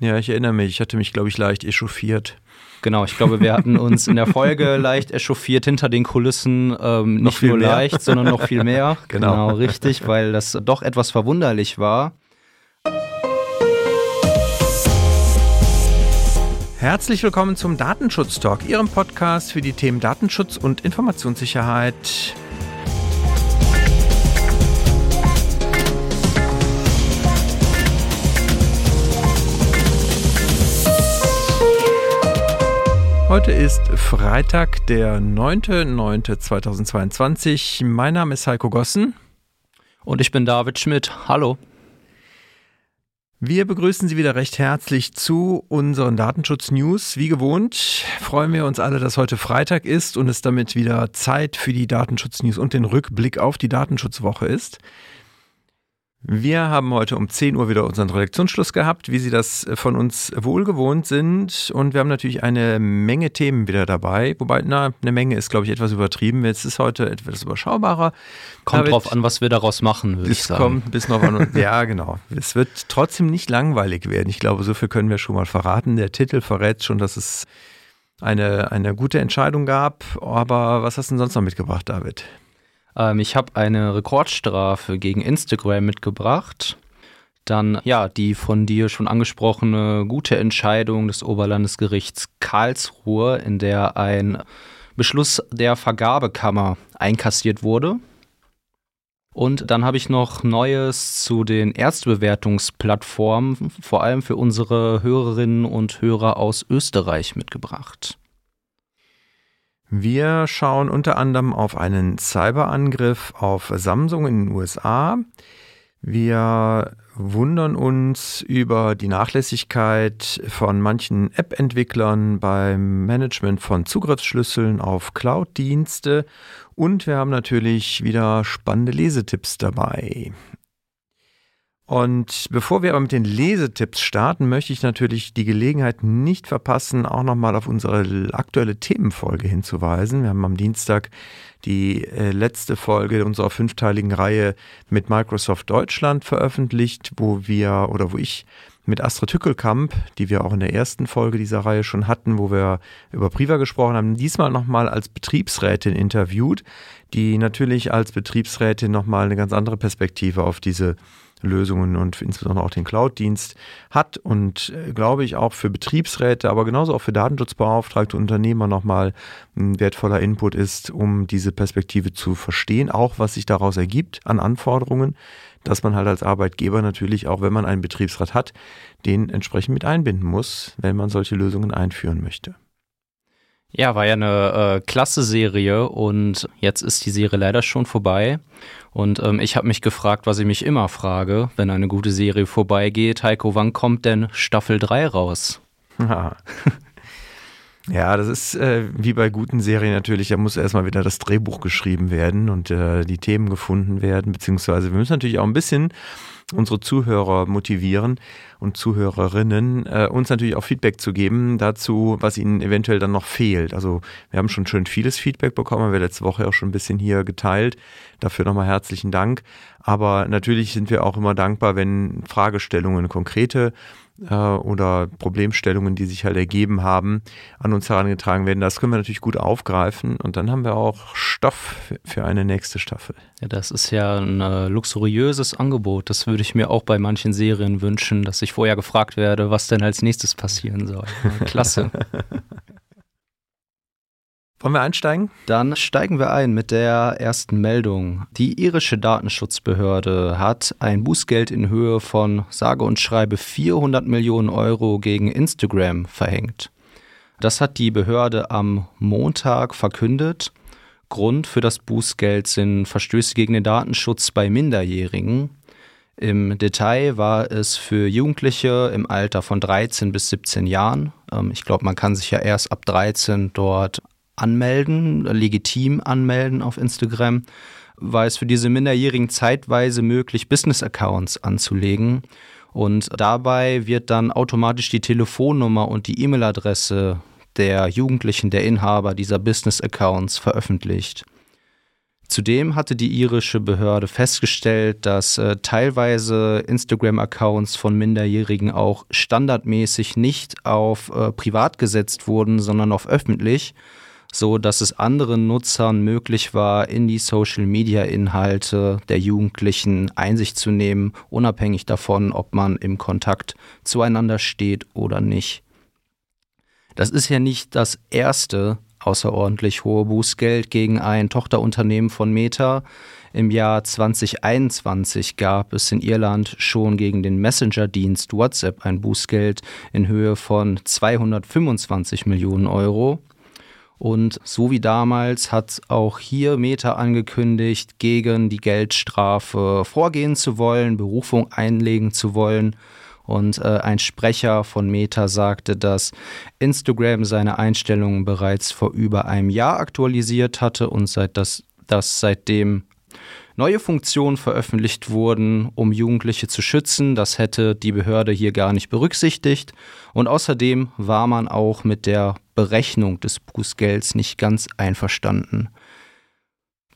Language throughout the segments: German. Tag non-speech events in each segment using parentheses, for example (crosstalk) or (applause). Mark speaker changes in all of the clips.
Speaker 1: Ja, ich erinnere mich. Ich hatte mich, glaube ich, leicht echauffiert.
Speaker 2: Genau, ich glaube, wir hatten uns in der Folge (laughs) leicht echauffiert hinter den Kulissen. Ähm, nicht nur mehr. leicht, sondern noch viel mehr. (laughs)
Speaker 1: genau. genau,
Speaker 2: richtig, weil das doch etwas verwunderlich war.
Speaker 1: Herzlich willkommen zum Datenschutz Talk, Ihrem Podcast für die Themen Datenschutz und Informationssicherheit. Heute ist Freitag, der 9.9.2022. Mein Name ist Heiko Gossen.
Speaker 2: Und ich bin David Schmidt. Hallo.
Speaker 1: Wir begrüßen Sie wieder recht herzlich zu unseren Datenschutz-News. Wie gewohnt freuen wir uns alle, dass heute Freitag ist und es damit wieder Zeit für die Datenschutz-News und den Rückblick auf die Datenschutzwoche ist. Wir haben heute um 10 Uhr wieder unseren Redaktionsschluss gehabt, wie Sie das von uns wohl gewohnt sind. Und wir haben natürlich eine Menge Themen wieder dabei. Wobei, na, eine Menge ist, glaube ich, etwas übertrieben. Jetzt ist heute etwas überschaubarer.
Speaker 2: Kommt David, drauf an, was wir daraus machen, würde ich sagen.
Speaker 1: kommt bis noch an. (laughs) ja, genau. Es wird trotzdem nicht langweilig werden. Ich glaube, so viel können wir schon mal verraten. Der Titel verrät schon, dass es eine, eine gute Entscheidung gab. Aber was hast du denn sonst noch mitgebracht, David?
Speaker 2: Ähm, ich habe eine Rekordstrafe gegen Instagram mitgebracht. Dann ja, die von dir schon angesprochene gute Entscheidung des Oberlandesgerichts Karlsruhe, in der ein Beschluss der Vergabekammer einkassiert wurde. Und dann habe ich noch Neues zu den Erstbewertungsplattformen, vor allem für unsere Hörerinnen und Hörer aus Österreich mitgebracht.
Speaker 1: Wir schauen unter anderem auf einen Cyberangriff auf Samsung in den USA. Wir wundern uns über die Nachlässigkeit von manchen App-Entwicklern beim Management von Zugriffsschlüsseln auf Cloud-Dienste und wir haben natürlich wieder spannende Lesetipps dabei. Und bevor wir aber mit den Lesetipps starten, möchte ich natürlich die Gelegenheit nicht verpassen, auch nochmal auf unsere aktuelle Themenfolge hinzuweisen. Wir haben am Dienstag die äh, letzte Folge unserer fünfteiligen Reihe mit Microsoft Deutschland veröffentlicht, wo wir oder wo ich mit Astrid Hückelkamp, die wir auch in der ersten Folge dieser Reihe schon hatten, wo wir über Priva gesprochen haben, diesmal nochmal als Betriebsrätin interviewt, die natürlich als Betriebsrätin nochmal eine ganz andere Perspektive auf diese Lösungen und insbesondere auch den Cloud-Dienst hat und äh, glaube ich auch für Betriebsräte, aber genauso auch für Datenschutzbeauftragte Unternehmer nochmal ein wertvoller Input ist, um diese Perspektive zu verstehen, auch was sich daraus ergibt an Anforderungen, dass man halt als Arbeitgeber natürlich auch, wenn man einen Betriebsrat hat, den entsprechend mit einbinden muss, wenn man solche Lösungen einführen möchte.
Speaker 2: Ja, war ja eine äh, klasse Serie und jetzt ist die Serie leider schon vorbei. Und ähm, ich habe mich gefragt, was ich mich immer frage, wenn eine gute Serie vorbeigeht. Heiko, wann kommt denn Staffel 3 raus? (laughs) (laughs)
Speaker 1: Ja, das ist äh, wie bei guten Serien natürlich, da muss erstmal wieder das Drehbuch geschrieben werden und äh, die Themen gefunden werden, beziehungsweise wir müssen natürlich auch ein bisschen unsere Zuhörer motivieren und Zuhörerinnen, äh, uns natürlich auch Feedback zu geben dazu, was ihnen eventuell dann noch fehlt. Also wir haben schon schön vieles Feedback bekommen, haben wir letzte Woche auch schon ein bisschen hier geteilt. Dafür nochmal herzlichen Dank. Aber natürlich sind wir auch immer dankbar, wenn Fragestellungen, konkrete äh, oder Problemstellungen, die sich halt ergeben haben, an uns herangetragen werden. Das können wir natürlich gut aufgreifen und dann haben wir auch Stoff für eine nächste Staffel.
Speaker 2: Ja, das ist ja ein äh, luxuriöses Angebot. Das würde ich mir auch bei manchen Serien wünschen, dass ich vorher gefragt werde, was denn als nächstes passieren soll. Klasse. (laughs)
Speaker 1: Wollen wir einsteigen?
Speaker 2: Dann steigen wir ein mit der ersten Meldung. Die irische Datenschutzbehörde hat ein Bußgeld in Höhe von sage und schreibe 400 Millionen Euro gegen Instagram verhängt. Das hat die Behörde am Montag verkündet. Grund für das Bußgeld sind Verstöße gegen den Datenschutz bei Minderjährigen. Im Detail war es für Jugendliche im Alter von 13 bis 17 Jahren. Ähm, ich glaube, man kann sich ja erst ab 13 dort anmelden, legitim anmelden auf Instagram, war es für diese Minderjährigen zeitweise möglich, Business-Accounts anzulegen. Und dabei wird dann automatisch die Telefonnummer und die E-Mail-Adresse der Jugendlichen, der Inhaber dieser Business-Accounts veröffentlicht. Zudem hatte die irische Behörde festgestellt, dass äh, teilweise Instagram-Accounts von Minderjährigen auch standardmäßig nicht auf äh, privat gesetzt wurden, sondern auf öffentlich, so dass es anderen Nutzern möglich war, in die Social-Media-Inhalte der Jugendlichen Einsicht zu nehmen, unabhängig davon, ob man im Kontakt zueinander steht oder nicht. Das ist ja nicht das erste außerordentlich hohe Bußgeld gegen ein Tochterunternehmen von Meta. Im Jahr 2021 gab es in Irland schon gegen den Messenger-Dienst WhatsApp ein Bußgeld in Höhe von 225 Millionen Euro. Und so wie damals hat auch hier Meta angekündigt, gegen die Geldstrafe vorgehen zu wollen, Berufung einlegen zu wollen. Und äh, ein Sprecher von Meta sagte, dass Instagram seine Einstellungen bereits vor über einem Jahr aktualisiert hatte und seit das, dass seitdem neue Funktionen veröffentlicht wurden, um Jugendliche zu schützen. Das hätte die Behörde hier gar nicht berücksichtigt. Und außerdem war man auch mit der Berechnung des Bußgelds nicht ganz einverstanden.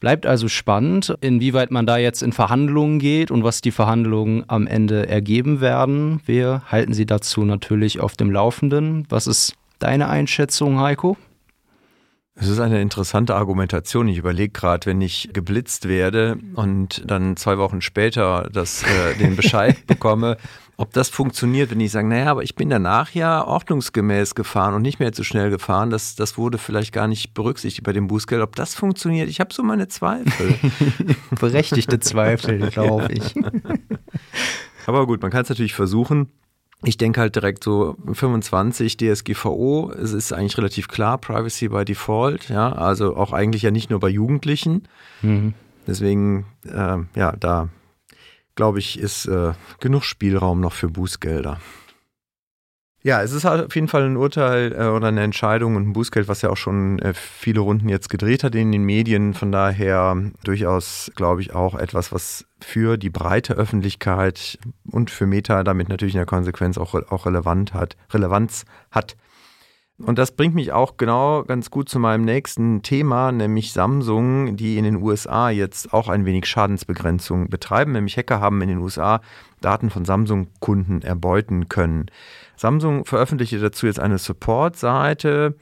Speaker 2: Bleibt also spannend, inwieweit man da jetzt in Verhandlungen geht und was die Verhandlungen am Ende ergeben werden. Wir halten Sie dazu natürlich auf dem Laufenden. Was ist deine Einschätzung, Heiko?
Speaker 1: Es ist eine interessante Argumentation. Ich überlege gerade, wenn ich geblitzt werde und dann zwei Wochen später das, äh, den Bescheid (laughs) bekomme, ob das funktioniert, wenn ich sage, naja, aber ich bin danach ja ordnungsgemäß gefahren und nicht mehr zu schnell gefahren. Das, das wurde vielleicht gar nicht berücksichtigt bei dem Bußgeld. Ob das funktioniert, ich habe so meine Zweifel. (laughs)
Speaker 2: Berechtigte Zweifel, glaube ich. (laughs)
Speaker 1: aber gut, man kann es natürlich versuchen. Ich denke halt direkt so 25 DSGVO, es ist eigentlich relativ klar, Privacy by Default, ja, also auch eigentlich ja nicht nur bei Jugendlichen. Mhm. Deswegen, äh, ja, da glaube ich, ist äh, genug Spielraum noch für Bußgelder. Ja, es ist auf jeden Fall ein Urteil äh, oder eine Entscheidung und ein Bußgeld, was ja auch schon äh, viele Runden jetzt gedreht hat in den Medien. Von daher durchaus, glaube ich, auch etwas, was für die breite Öffentlichkeit und für Meta damit natürlich in der Konsequenz auch, auch relevant hat, Relevanz hat. Und das bringt mich auch genau ganz gut zu meinem nächsten Thema, nämlich Samsung, die in den USA jetzt auch ein wenig Schadensbegrenzung betreiben. Nämlich Hacker haben in den USA Daten von Samsung-Kunden erbeuten können. Samsung veröffentlichte dazu jetzt eine Support-Seite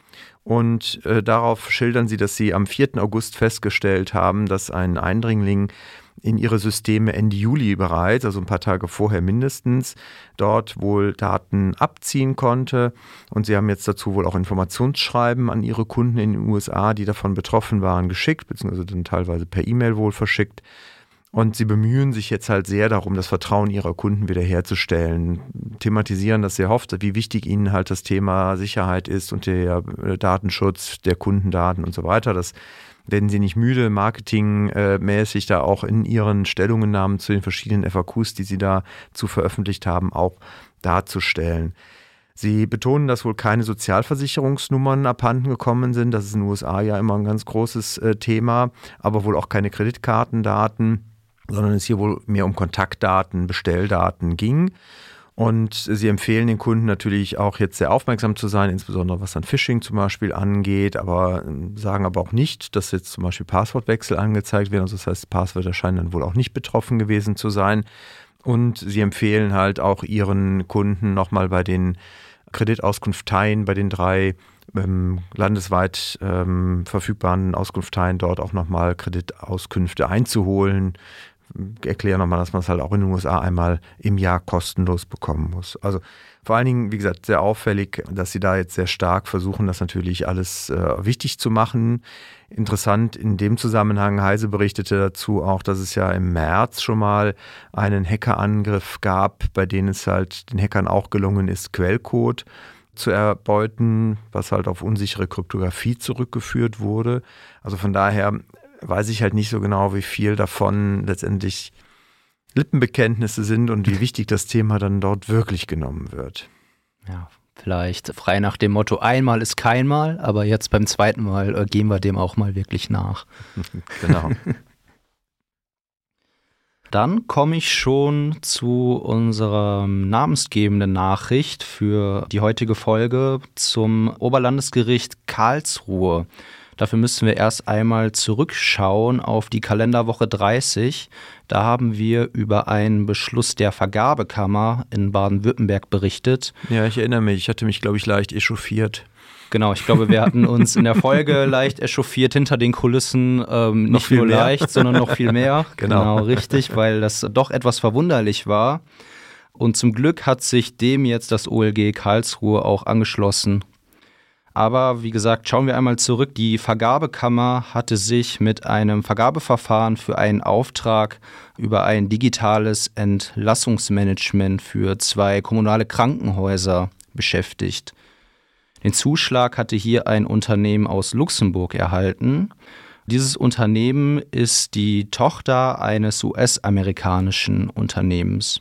Speaker 1: und äh, darauf schildern sie, dass sie am 4. August festgestellt haben, dass ein Eindringling in ihre Systeme Ende Juli bereits, also ein paar Tage vorher mindestens, dort wohl Daten abziehen konnte. Und sie haben jetzt dazu wohl auch Informationsschreiben an ihre Kunden in den USA, die davon betroffen waren, geschickt, beziehungsweise dann teilweise per E-Mail wohl verschickt. Und sie bemühen sich jetzt halt sehr darum, das Vertrauen ihrer Kunden wiederherzustellen, thematisieren das sehr oft, wie wichtig ihnen halt das Thema Sicherheit ist und der äh, Datenschutz der Kundendaten und so weiter. Das werden sie nicht müde, marketingmäßig da auch in ihren Stellungnahmen zu den verschiedenen FAQs, die sie da zu veröffentlicht haben, auch darzustellen. Sie betonen, dass wohl keine Sozialversicherungsnummern abhanden gekommen sind. Das ist in den USA ja immer ein ganz großes äh, Thema, aber wohl auch keine Kreditkartendaten, sondern es hier wohl mehr um Kontaktdaten, Bestelldaten ging. Und sie empfehlen den Kunden natürlich auch jetzt sehr aufmerksam zu sein, insbesondere was dann Phishing zum Beispiel angeht, aber ähm, sagen aber auch nicht, dass jetzt zum Beispiel Passwortwechsel angezeigt werden. Also das heißt, Passwörter scheinen dann wohl auch nicht betroffen gewesen zu sein. Und sie empfehlen halt auch ihren Kunden nochmal bei den Kreditauskunfteien, bei den drei ähm, landesweit ähm, verfügbaren Auskunfteien dort auch nochmal Kreditauskünfte einzuholen, erkläre nochmal, dass man es halt auch in den USA einmal im Jahr kostenlos bekommen muss. Also vor allen Dingen, wie gesagt, sehr auffällig, dass sie da jetzt sehr stark versuchen, das natürlich alles äh, wichtig zu machen. Interessant in dem Zusammenhang, Heise berichtete dazu auch, dass es ja im März schon mal einen Hackerangriff gab, bei dem es halt den Hackern auch gelungen ist, Quellcode zu erbeuten, was halt auf unsichere Kryptographie zurückgeführt wurde. Also von daher weiß ich halt nicht so genau, wie viel davon letztendlich Lippenbekenntnisse sind und wie wichtig das Thema dann dort wirklich genommen wird.
Speaker 2: Ja, vielleicht frei nach dem Motto, einmal ist kein Mal, aber jetzt beim zweiten Mal äh, gehen wir dem auch mal wirklich nach. (laughs) genau. (laughs) Dann komme ich schon zu unserer namensgebenden Nachricht für die heutige Folge zum Oberlandesgericht Karlsruhe. Dafür müssen wir erst einmal zurückschauen auf die Kalenderwoche 30. Da haben wir über einen Beschluss der Vergabekammer in Baden-Württemberg berichtet.
Speaker 1: Ja, ich erinnere mich. Ich hatte mich, glaube ich, leicht echauffiert.
Speaker 2: Genau, ich glaube, wir hatten uns in der Folge (laughs) leicht echauffiert hinter den Kulissen, ähm, nicht nur mehr. leicht, sondern noch viel mehr. (laughs) genau. genau, richtig, weil das doch etwas verwunderlich war. Und zum Glück hat sich dem jetzt das OLG Karlsruhe auch angeschlossen. Aber wie gesagt, schauen wir einmal zurück. Die Vergabekammer hatte sich mit einem Vergabeverfahren für einen Auftrag über ein digitales Entlassungsmanagement für zwei kommunale Krankenhäuser beschäftigt. Den Zuschlag hatte hier ein Unternehmen aus Luxemburg erhalten. Dieses Unternehmen ist die Tochter eines US-amerikanischen Unternehmens.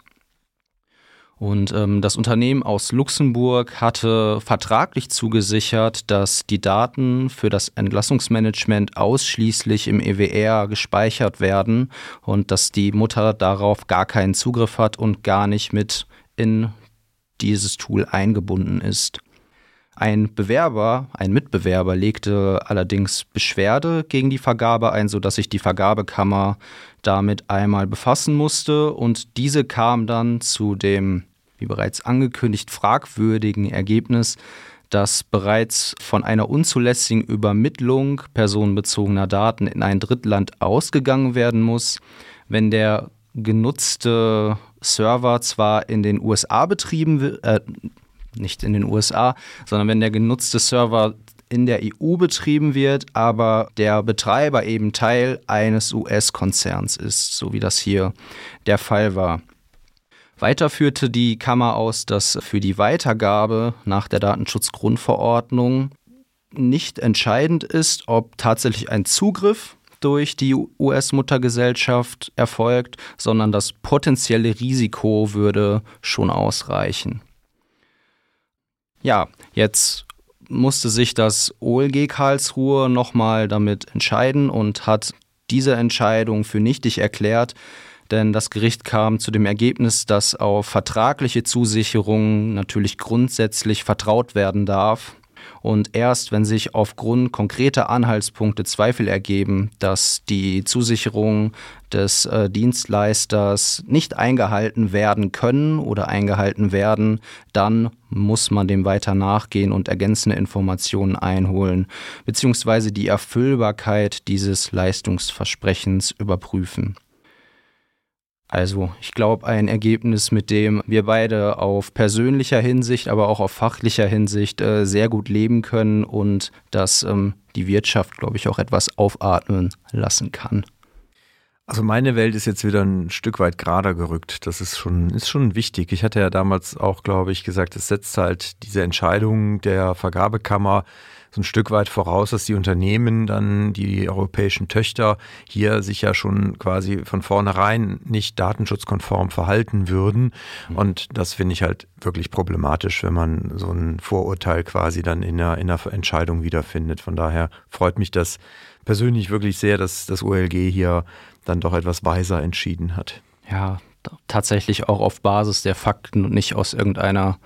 Speaker 2: Und ähm, das Unternehmen aus Luxemburg hatte vertraglich zugesichert, dass die Daten für das Entlassungsmanagement ausschließlich im EWR gespeichert werden und dass die Mutter darauf gar keinen Zugriff hat und gar nicht mit in dieses Tool eingebunden ist. Ein Bewerber, ein Mitbewerber legte allerdings Beschwerde gegen die Vergabe ein, sodass sich die Vergabekammer damit einmal befassen musste. Und diese kam dann zu dem, wie bereits angekündigt, fragwürdigen Ergebnis, dass bereits von einer unzulässigen Übermittlung personenbezogener Daten in ein Drittland ausgegangen werden muss, wenn der genutzte Server zwar in den USA betrieben wird, äh, nicht in den USA, sondern wenn der genutzte Server in der EU betrieben wird, aber der Betreiber eben Teil eines US-Konzerns ist, so wie das hier der Fall war. Weiter führte die Kammer aus, dass für die Weitergabe nach der Datenschutzgrundverordnung nicht entscheidend ist, ob tatsächlich ein Zugriff durch die US-Muttergesellschaft erfolgt, sondern das potenzielle Risiko würde schon ausreichen. Ja, jetzt musste sich das OLG Karlsruhe nochmal damit entscheiden und hat diese Entscheidung für nichtig erklärt, denn das Gericht kam zu dem Ergebnis, dass auf vertragliche Zusicherungen natürlich grundsätzlich vertraut werden darf und erst wenn sich aufgrund konkreter Anhaltspunkte Zweifel ergeben, dass die Zusicherungen des äh, Dienstleisters nicht eingehalten werden können oder eingehalten werden, dann muss man dem weiter nachgehen und ergänzende Informationen einholen, beziehungsweise die Erfüllbarkeit dieses Leistungsversprechens überprüfen. Also ich glaube, ein Ergebnis, mit dem wir beide auf persönlicher Hinsicht, aber auch auf fachlicher Hinsicht äh, sehr gut leben können und das ähm, die Wirtschaft, glaube ich, auch etwas aufatmen lassen kann.
Speaker 1: Also meine Welt ist jetzt wieder ein Stück weit gerader gerückt. Das ist schon, ist schon wichtig. Ich hatte ja damals auch, glaube ich, gesagt, es setzt halt diese Entscheidung der Vergabekammer so ein Stück weit voraus, dass die Unternehmen dann, die europäischen Töchter, hier sich ja schon quasi von vornherein nicht datenschutzkonform verhalten würden. Mhm. Und das finde ich halt wirklich problematisch, wenn man so ein Vorurteil quasi dann in der, in der Entscheidung wiederfindet. Von daher freut mich das persönlich wirklich sehr, dass das OLG hier dann doch etwas weiser entschieden hat.
Speaker 2: Ja, tatsächlich auch auf Basis der Fakten und nicht aus irgendeiner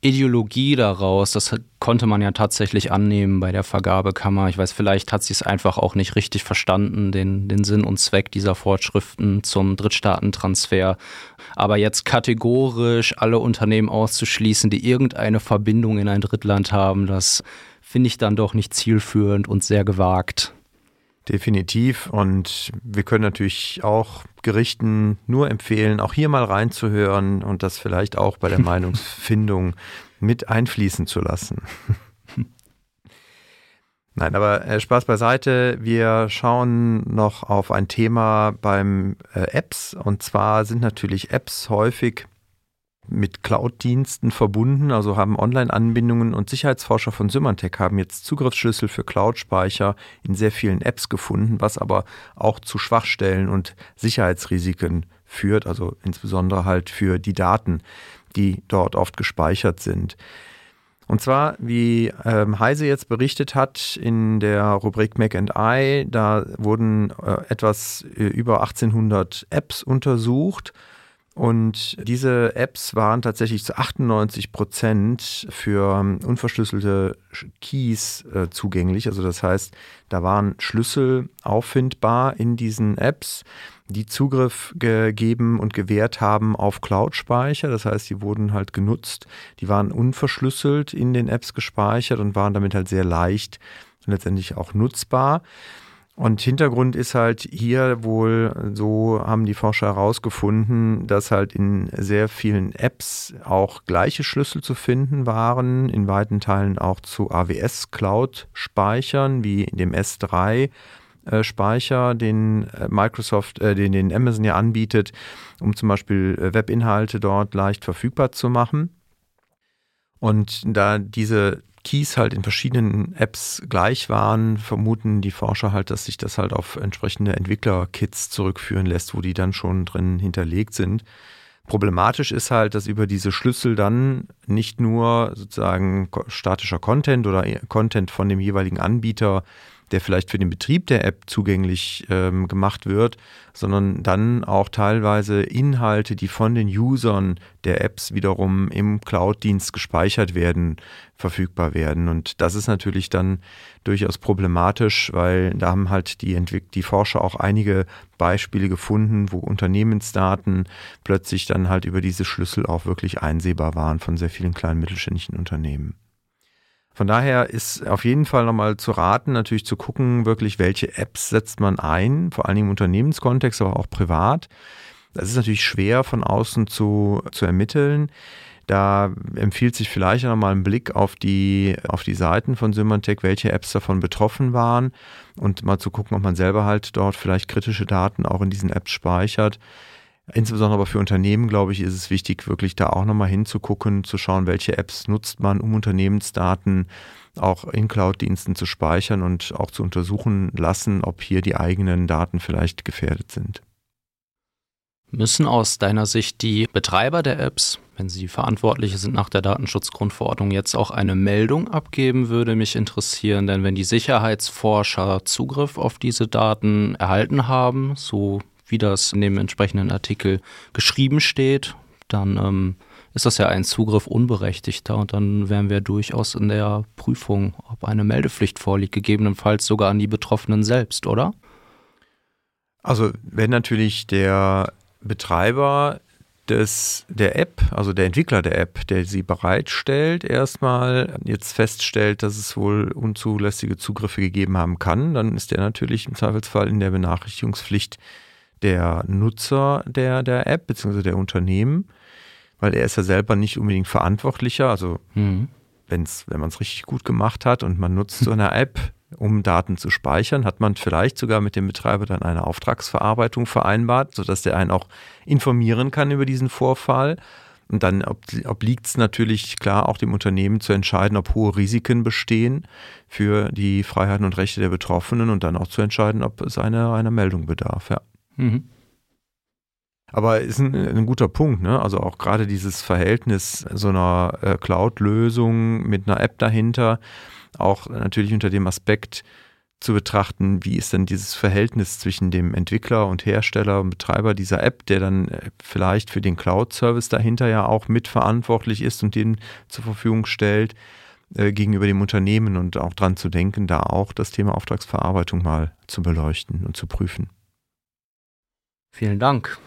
Speaker 2: Ideologie daraus, das konnte man ja tatsächlich annehmen bei der Vergabekammer. Ich weiß, vielleicht hat sie es einfach auch nicht richtig verstanden, den, den Sinn und Zweck dieser Fortschriften zum Drittstaatentransfer. Aber jetzt kategorisch alle Unternehmen auszuschließen, die irgendeine Verbindung in ein Drittland haben, das finde ich dann doch nicht zielführend und sehr gewagt.
Speaker 1: Definitiv. Und wir können natürlich auch Gerichten nur empfehlen, auch hier mal reinzuhören und das vielleicht auch bei der (laughs) Meinungsfindung mit einfließen zu lassen. (laughs) Nein, aber äh, Spaß beiseite. Wir schauen noch auf ein Thema beim äh, Apps. Und zwar sind natürlich Apps häufig mit Cloud-Diensten verbunden, also haben Online-Anbindungen und Sicherheitsforscher von Symantec haben jetzt Zugriffsschlüssel für Cloud-Speicher in sehr vielen Apps gefunden, was aber auch zu Schwachstellen und Sicherheitsrisiken führt, also insbesondere halt für die Daten, die dort oft gespeichert sind. Und zwar, wie ähm, Heise jetzt berichtet hat in der Rubrik Mac and I, da wurden äh, etwas äh, über 1800 Apps untersucht Und diese Apps waren tatsächlich zu 98 Prozent für unverschlüsselte Keys äh, zugänglich. Also das heißt, da waren Schlüssel auffindbar in diesen Apps, die Zugriff gegeben und gewährt haben auf Cloud-Speicher. Das heißt, die wurden halt genutzt. Die waren unverschlüsselt in den Apps gespeichert und waren damit halt sehr leicht und letztendlich auch nutzbar. Und Hintergrund ist halt hier wohl, so haben die Forscher herausgefunden, dass halt in sehr vielen Apps auch gleiche Schlüssel zu finden waren, in weiten Teilen auch zu AWS Cloud Speichern, wie dem S3 äh, Speicher, den äh, Microsoft, äh, den, den Amazon ja anbietet, um zum Beispiel Webinhalte dort leicht verfügbar zu machen. Und da diese Keys halt in verschiedenen Apps gleich waren, vermuten die Forscher halt, dass sich das halt auf entsprechende Entwickler-Kits zurückführen lässt, wo die dann schon drin hinterlegt sind. Problematisch ist halt, dass über diese Schlüssel dann nicht nur sozusagen statischer Content oder Content von dem jeweiligen Anbieter der vielleicht für den Betrieb der App zugänglich ähm, gemacht wird, sondern dann auch teilweise Inhalte, die von den Usern der Apps wiederum im Cloud-Dienst gespeichert werden, verfügbar werden. Und das ist natürlich dann durchaus problematisch, weil da haben halt die, Entwick die Forscher auch einige Beispiele gefunden, wo Unternehmensdaten plötzlich dann halt über diese Schlüssel auch wirklich einsehbar waren von sehr vielen kleinen mittelständischen Unternehmen. Von daher ist auf jeden Fall nochmal zu raten, natürlich zu gucken, wirklich, welche Apps setzt man ein, vor allen Dingen im Unternehmenskontext, aber auch privat. Das ist natürlich schwer von außen zu, zu ermitteln. Da empfiehlt sich vielleicht nochmal ein Blick auf die, auf die Seiten von Symantec, welche Apps davon betroffen waren und mal zu gucken, ob man selber halt dort vielleicht kritische Daten auch in diesen Apps speichert. Insbesondere aber für Unternehmen, glaube ich, ist es wichtig, wirklich da auch nochmal hinzugucken, zu schauen, welche Apps nutzt man, um Unternehmensdaten auch in Cloud-Diensten zu speichern und auch zu untersuchen lassen, ob hier die eigenen Daten vielleicht gefährdet sind.
Speaker 2: Müssen aus deiner Sicht die Betreiber der Apps, wenn sie Verantwortliche sind nach der Datenschutzgrundverordnung, jetzt auch eine Meldung abgeben, würde mich interessieren. Denn wenn die Sicherheitsforscher Zugriff auf diese Daten erhalten haben, so wie das in dem entsprechenden Artikel geschrieben steht, dann ähm, ist das ja ein Zugriff unberechtigter und dann wären wir durchaus in der Prüfung, ob eine Meldepflicht vorliegt, gegebenenfalls sogar an die Betroffenen selbst, oder?
Speaker 1: Also wenn natürlich der Betreiber des, der App, also der Entwickler der App, der sie bereitstellt, erstmal jetzt feststellt, dass es wohl unzulässige Zugriffe gegeben haben kann, dann ist er natürlich im Zweifelsfall in der Benachrichtigungspflicht der Nutzer der, der App bzw. der Unternehmen, weil er ist ja selber nicht unbedingt verantwortlicher. Also mhm. wenn's, wenn man es richtig gut gemacht hat und man nutzt so eine (laughs) App, um Daten zu speichern, hat man vielleicht sogar mit dem Betreiber dann eine Auftragsverarbeitung vereinbart, sodass der einen auch informieren kann über diesen Vorfall. Und dann obliegt es natürlich klar auch dem Unternehmen zu entscheiden, ob hohe Risiken bestehen für die Freiheiten und Rechte der Betroffenen und dann auch zu entscheiden, ob es einer eine Meldung bedarf. Ja. Mhm. Aber ist ein, ein, guter Punkt, ne? Also auch gerade dieses Verhältnis so einer äh, Cloud-Lösung mit einer App dahinter, auch natürlich unter dem Aspekt zu betrachten, wie ist denn dieses Verhältnis zwischen dem Entwickler und Hersteller und Betreiber dieser App, der dann äh, vielleicht für den Cloud-Service dahinter ja auch mitverantwortlich ist und den zur Verfügung stellt, äh, gegenüber dem Unternehmen und auch dran zu denken, da auch das Thema Auftragsverarbeitung mal zu beleuchten und zu prüfen.
Speaker 2: Vielen Dank.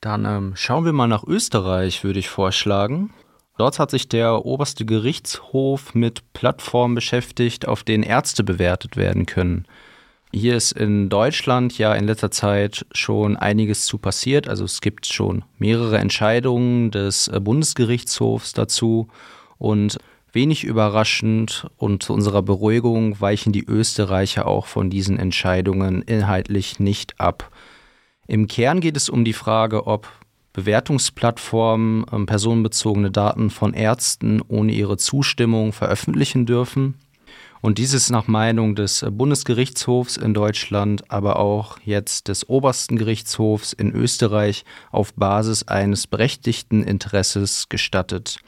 Speaker 2: Dann ähm, schauen wir mal nach Österreich, würde ich vorschlagen. Dort hat sich der oberste Gerichtshof mit Plattformen beschäftigt, auf denen Ärzte bewertet werden können. Hier ist in Deutschland ja in letzter Zeit schon einiges zu passiert. Also es gibt schon mehrere Entscheidungen des äh, Bundesgerichtshofs dazu. Und wenig überraschend und zu unserer Beruhigung weichen die Österreicher auch von diesen Entscheidungen inhaltlich nicht ab. Im Kern geht es um die Frage, ob Bewertungsplattformen ähm, personenbezogene Daten von Ärzten ohne ihre Zustimmung veröffentlichen dürfen. Und dies ist nach Meinung des Bundesgerichtshofs in Deutschland, aber auch jetzt des obersten Gerichtshofs in Österreich auf Basis eines berechtigten Interesses gestattet.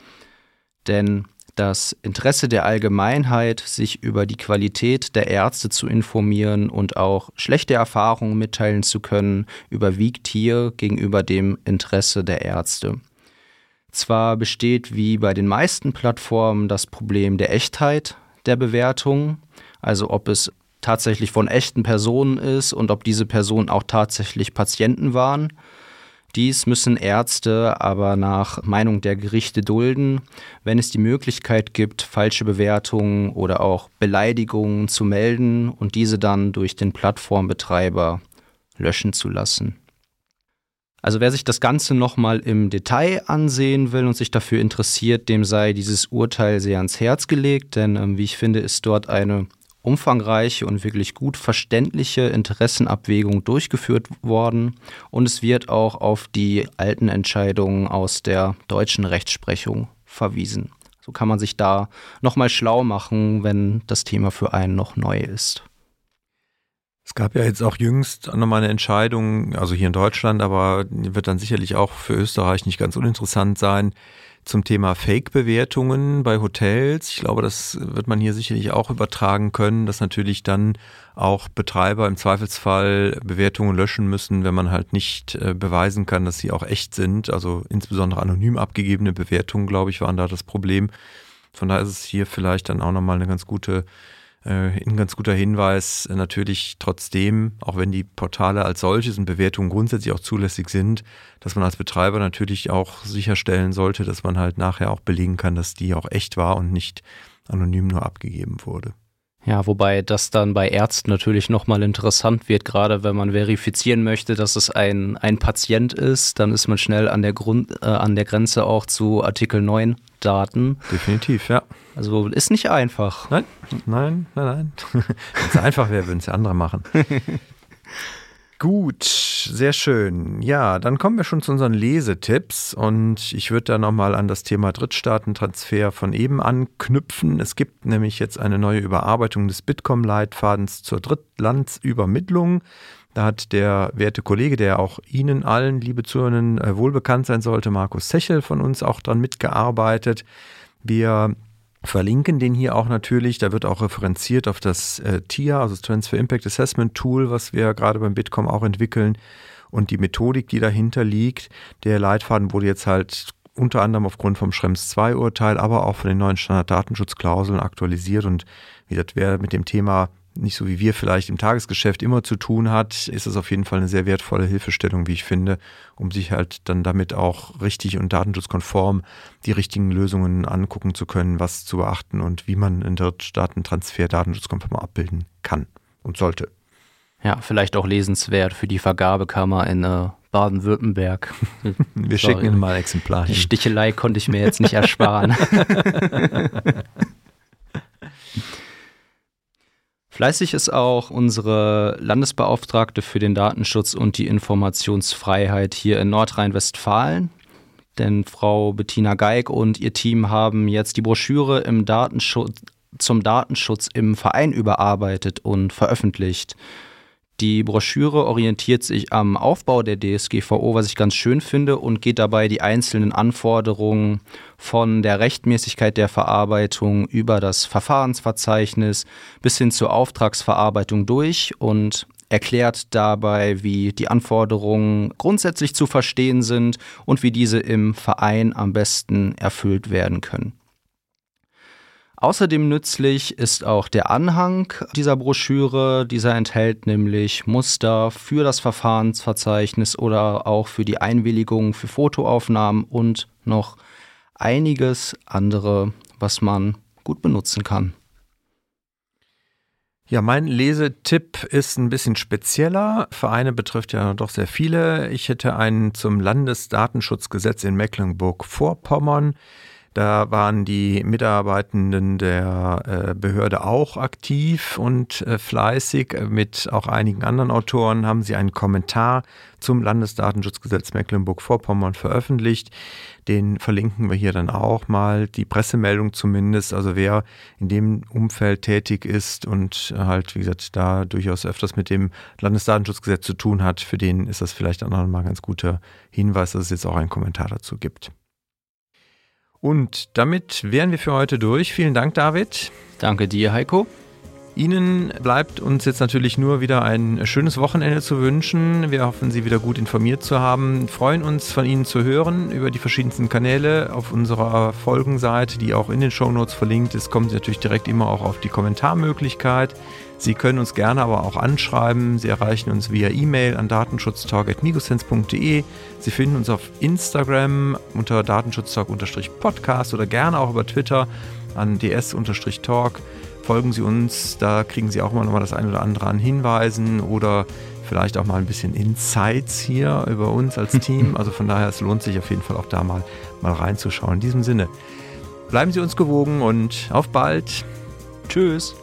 Speaker 2: Denn das Interesse der Allgemeinheit, sich über die Qualität der Ärzte zu informieren und auch schlechte Erfahrungen mitteilen zu können, überwiegt hier gegenüber dem Interesse der Ärzte. Zwar besteht wie bei den meisten Plattformen das Problem der Echtheit der Bewertung, also ob es tatsächlich von echten Personen ist und ob diese Personen auch tatsächlich Patienten waren. Dies müssen Ärzte aber nach Meinung der Gerichte dulden, wenn es die Möglichkeit gibt, falsche Bewertungen oder auch Beleidigungen zu melden und diese dann durch den Plattformbetreiber löschen zu lassen. Also wer sich das Ganze nochmal im Detail ansehen will und sich dafür interessiert, dem sei dieses Urteil sehr ans Herz gelegt, denn ähm, wie ich finde, ist dort eine umfangreiche und wirklich gut verständliche Interessenabwägung durchgeführt worden und es wird auch auf die alten Entscheidungen aus der deutschen Rechtsprechung verwiesen. So kann man sich da nochmal schlau machen, wenn das Thema für einen noch neu ist.
Speaker 1: Es gab ja jetzt auch jüngst nochmal eine Entscheidung, also hier in Deutschland, aber wird dann sicherlich auch für Österreich nicht ganz uninteressant sein, zum Thema Fake-Bewertungen bei Hotels. Ich glaube, das wird man hier sicherlich auch übertragen können, dass natürlich dann auch Betreiber im Zweifelsfall Bewertungen löschen müssen, wenn man halt nicht äh, beweisen kann, dass sie auch echt sind. Also insbesondere anonym abgegebene Bewertungen, glaube ich, waren da das Problem. Von daher ist es hier vielleicht dann auch nochmal eine ganz gute ein ganz guter Hinweis äh, natürlich trotzdem, auch wenn die Portale als solches und Bewertungen grundsätzlich auch zulässig sind, dass man als Betreiber natürlich auch sicherstellen sollte, dass man halt nachher auch belegen kann, dass die auch echt war und nicht anonym nur abgegeben wurde.
Speaker 2: Ja, wobei das dann bei Ärzten natürlich nochmal interessant wird, gerade wenn man verifizieren möchte, dass es ein, ein Patient ist, dann ist man schnell an der, Grund, äh, an der Grenze auch zu Artikel 9 Daten.
Speaker 1: Definitiv, ja.
Speaker 2: Also ist nicht einfach.
Speaker 1: Nein, nein, nein, nein. (laughs) Wenn es einfach wäre, würden es andere machen. (laughs) Gut, sehr schön. Ja, dann kommen wir schon zu unseren Lesetipps und ich würde da nochmal an das Thema Drittstaatentransfer von eben anknüpfen. Es gibt nämlich jetzt eine neue Überarbeitung des Bitkom-Leitfadens zur Drittlandsübermittlung. Da hat der werte Kollege, der auch Ihnen allen, liebe Zuhörerinnen, äh, wohlbekannt sein sollte, Markus Sechel von uns auch dran mitgearbeitet. Wir verlinken den hier auch natürlich. Da wird auch referenziert auf das äh, TIA, also das Transfer Impact Assessment Tool, was wir gerade beim Bitkom auch entwickeln und die Methodik, die dahinter liegt. Der Leitfaden wurde jetzt halt unter anderem aufgrund vom Schrems 2 Urteil, aber auch von den neuen Standarddatenschutzklauseln aktualisiert und wie gesagt, wer mit dem Thema nicht so wie wir vielleicht im Tagesgeschäft immer zu tun hat, ist es auf jeden Fall eine sehr wertvolle Hilfestellung, wie ich finde, um sich halt dann damit auch richtig und datenschutzkonform die richtigen Lösungen angucken zu können, was zu beachten und wie man einen Drittstaatentransfer datenschutzkonform abbilden kann und sollte.
Speaker 2: Ja, vielleicht auch lesenswert für die Vergabekammer in äh, Baden-Württemberg. (laughs)
Speaker 1: Wir Sorry. schicken Ihnen mal ein Exemplar
Speaker 2: hin. Die Stichelei konnte ich mir jetzt nicht ersparen. (laughs) (laughs) Fleißig ist auch unsere Landesbeauftragte für den Datenschutz und die Informationsfreiheit hier in Nordrhein-Westfalen. Denn Frau Bettina Geig und ihr Team haben jetzt die Broschüre im Datenschutz, zum Datenschutz im Verein überarbeitet und veröffentlicht. Die Broschüre orientiert sich am Aufbau der DSGVO, was ich ganz schön finde, und geht dabei die einzelnen Anforderungen von der Rechtmäßigkeit der Verarbeitung über das Verfahrensverzeichnis bis hin zur Auftragsverarbeitung durch und erklärt dabei, wie die Anforderungen grundsätzlich zu verstehen sind und wie diese im Verein am besten erfüllt werden können. Außerdem nützlich ist auch der Anhang dieser Broschüre. Dieser enthält nämlich Muster für das Verfahrensverzeichnis oder auch für die Einwilligung für Fotoaufnahmen und noch einiges andere, was man gut benutzen kann.
Speaker 1: Ja, mein Lesetipp ist ein bisschen spezieller. Vereine betrifft ja doch sehr viele. Ich hätte einen zum Landesdatenschutzgesetz in Mecklenburg-Vorpommern. Da waren die Mitarbeitenden der äh, Behörde auch aktiv und äh, fleißig. Mit auch einigen anderen Autoren haben sie einen Kommentar zum Landesdatenschutzgesetz Mecklenburg-Vorpommern veröffentlicht. Den verlinken wir hier dann auch mal, die Pressemeldung zumindest. Also wer in dem Umfeld tätig ist und halt, wie gesagt, da durchaus öfters mit dem Landesdatenschutzgesetz zu tun hat, für den ist das vielleicht auch noch mal ein ganz guter Hinweis, dass es jetzt auch einen Kommentar dazu gibt. Und damit wären wir für heute durch. Vielen Dank, David.
Speaker 2: Danke dir, Heiko.
Speaker 1: Ihnen bleibt uns jetzt natürlich nur wieder ein schönes Wochenende zu wünschen. Wir hoffen, Sie wieder gut informiert zu haben. Freuen uns, von Ihnen zu hören über die verschiedensten Kanäle auf unserer Folgenseite, die auch in den Shownotes verlinkt ist. Kommen Sie natürlich direkt immer auch auf die Kommentarmöglichkeit. Sie können uns gerne aber auch anschreiben. Sie erreichen uns via E-Mail an datenschutztalk.migosense.de. Sie finden uns auf Instagram unter datenschutztalk-podcast oder gerne auch über Twitter an ds-talk folgen Sie uns, da kriegen Sie auch mal nochmal das ein oder andere an Hinweisen oder vielleicht auch mal ein bisschen Insights hier über uns als (laughs) Team. Also von daher, es lohnt sich auf jeden Fall auch da mal, mal reinzuschauen. In diesem Sinne, bleiben Sie uns gewogen und auf bald.
Speaker 2: Tschüss.